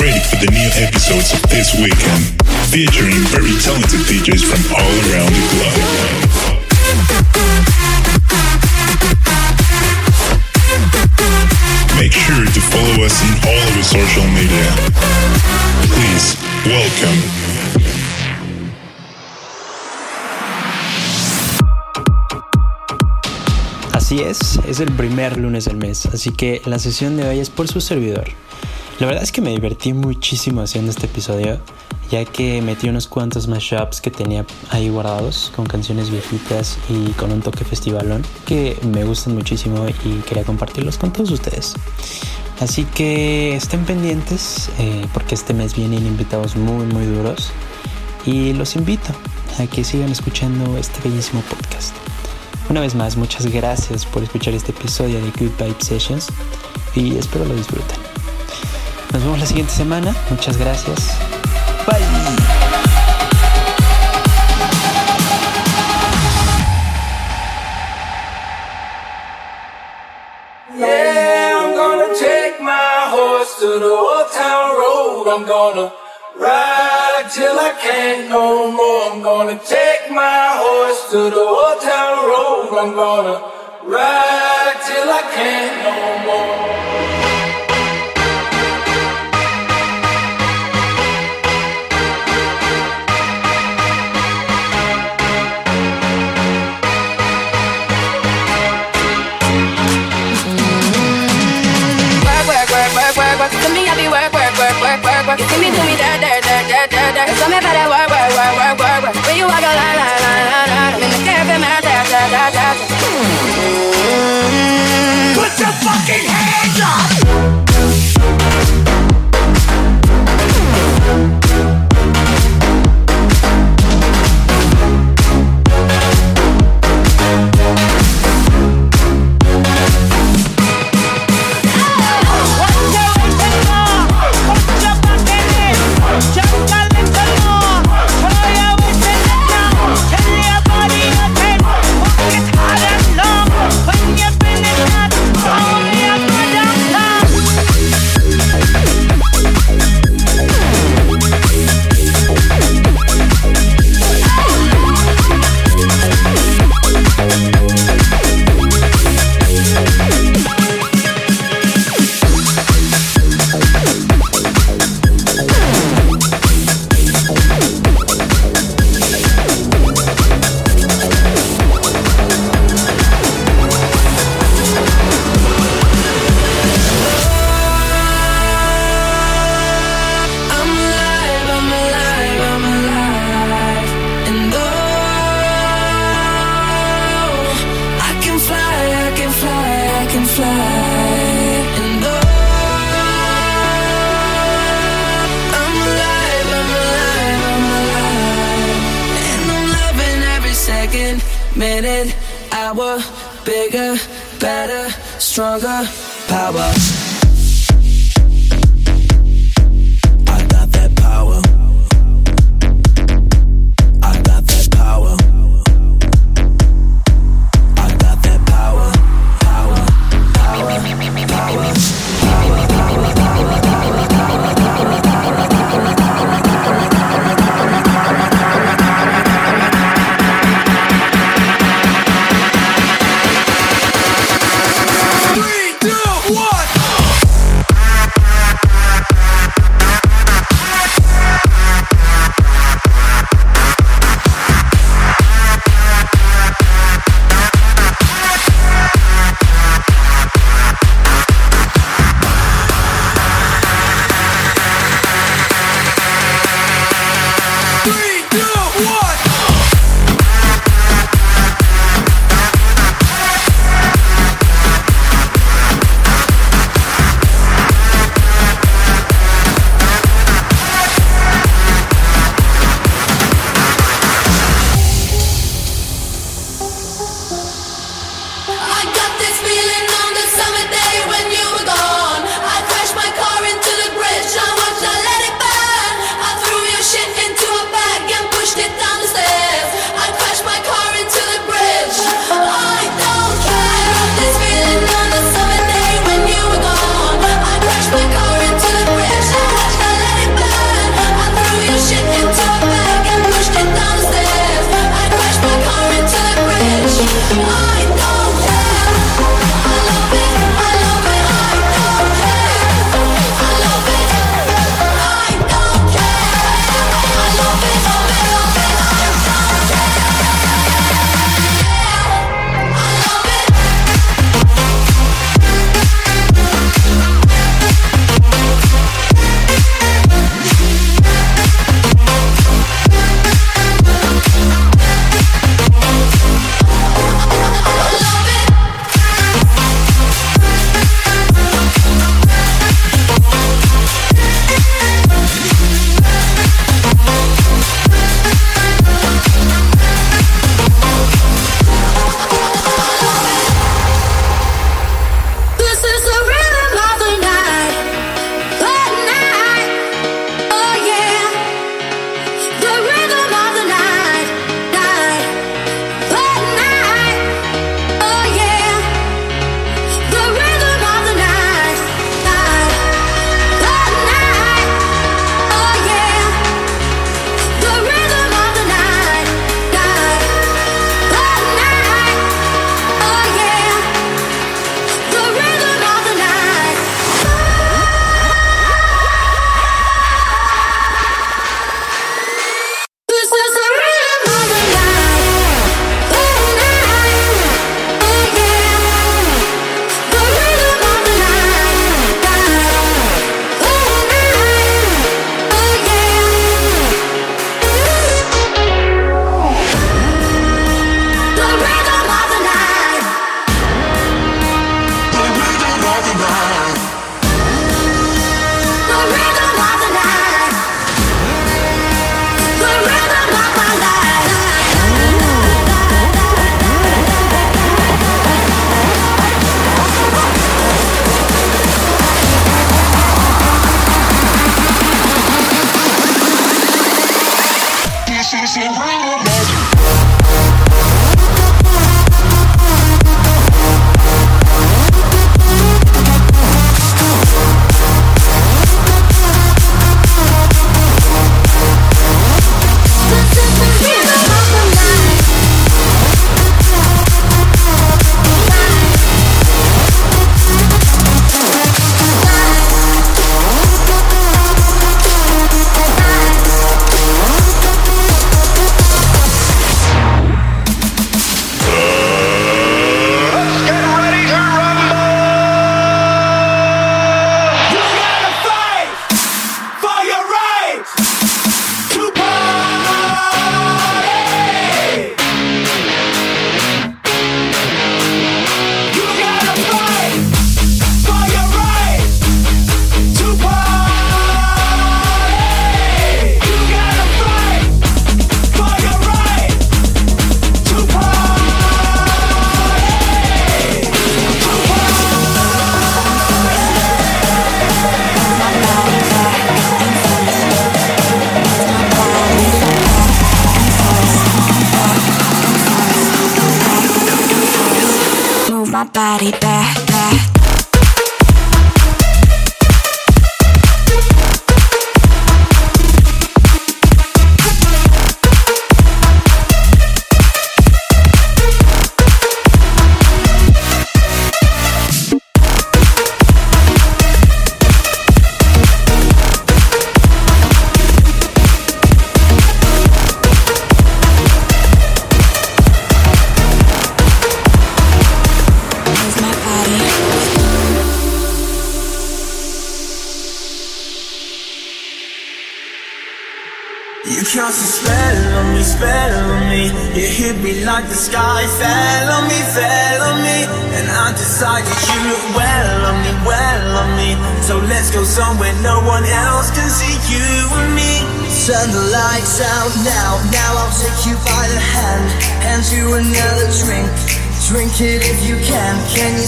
Ready for the new episodes of this weekend, featuring very talented DJs from all around the globe. Make sure to follow us on all of our social media. Please, welcome. Así es, es el primer lunes del mes, así que la sesión de hoy es por su servidor. La verdad es que me divertí muchísimo haciendo este episodio, ya que metí unos cuantos mashups que tenía ahí guardados, con canciones viejitas y con un toque festivalón, que me gustan muchísimo y quería compartirlos con todos ustedes. Así que estén pendientes, eh, porque este mes vienen invitados muy muy duros, y los invito a que sigan escuchando este bellísimo podcast. Una vez más, muchas gracias por escuchar este episodio de Good Vibe Sessions y espero lo disfruten. Nos vemos la siguiente semana. Muchas gracias. Bye. To the old town road. I'm gonna ride till I can't no more. I'm gonna take my horse to the old town road. I'm gonna ride till I can't no more. You see me do me da da da da da da. Tell me better work work work work work work. Where you walk a la la la la la. Me me care man, me da da da da. Put your fucking hands up.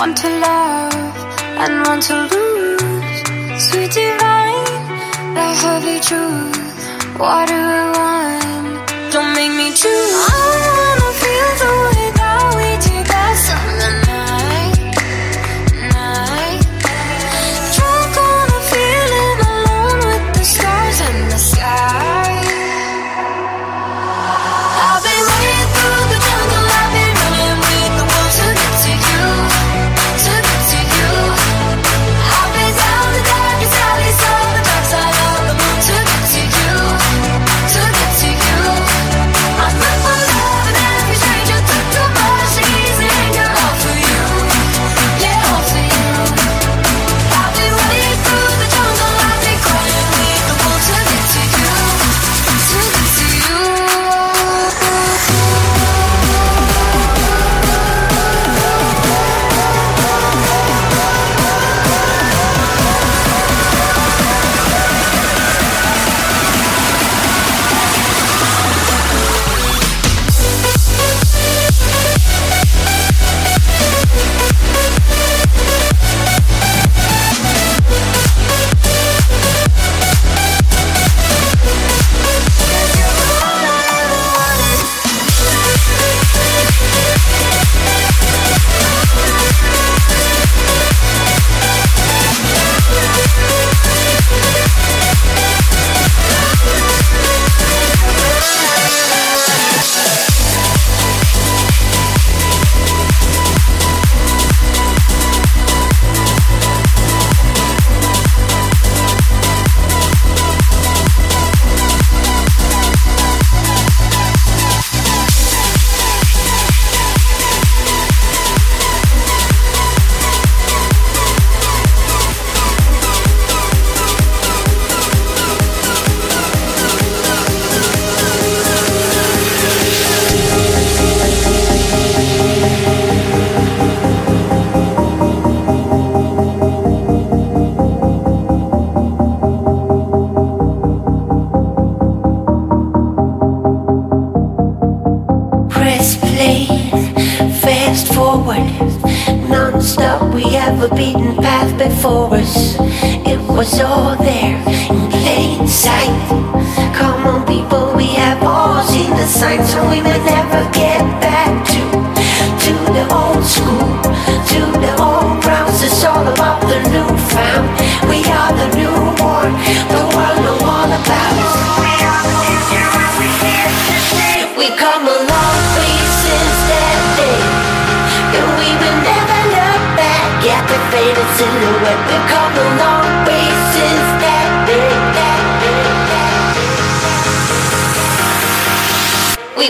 Want to love and want to lose. Sweet divine, the heavy truth. What do I want? Don't make me choose.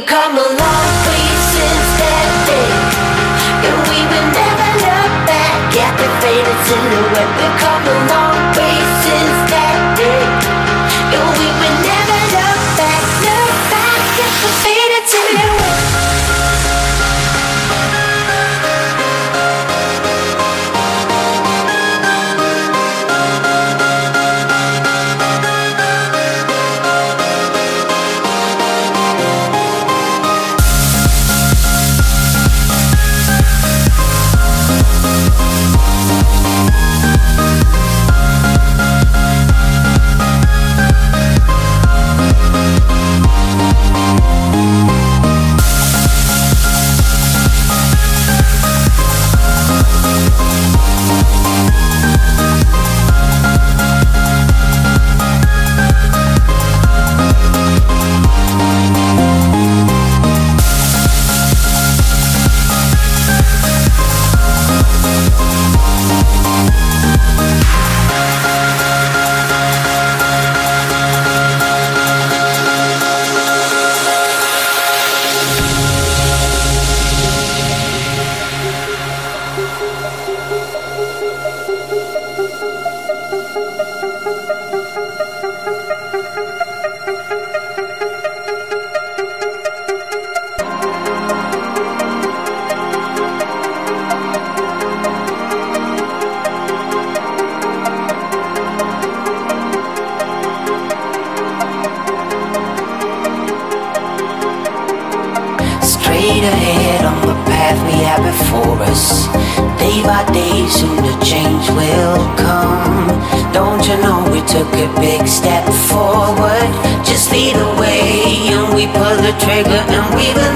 you come long please, since that day? And we will never look back at the faded silhouette. We come along. just lead away, and we pull the trigger and we.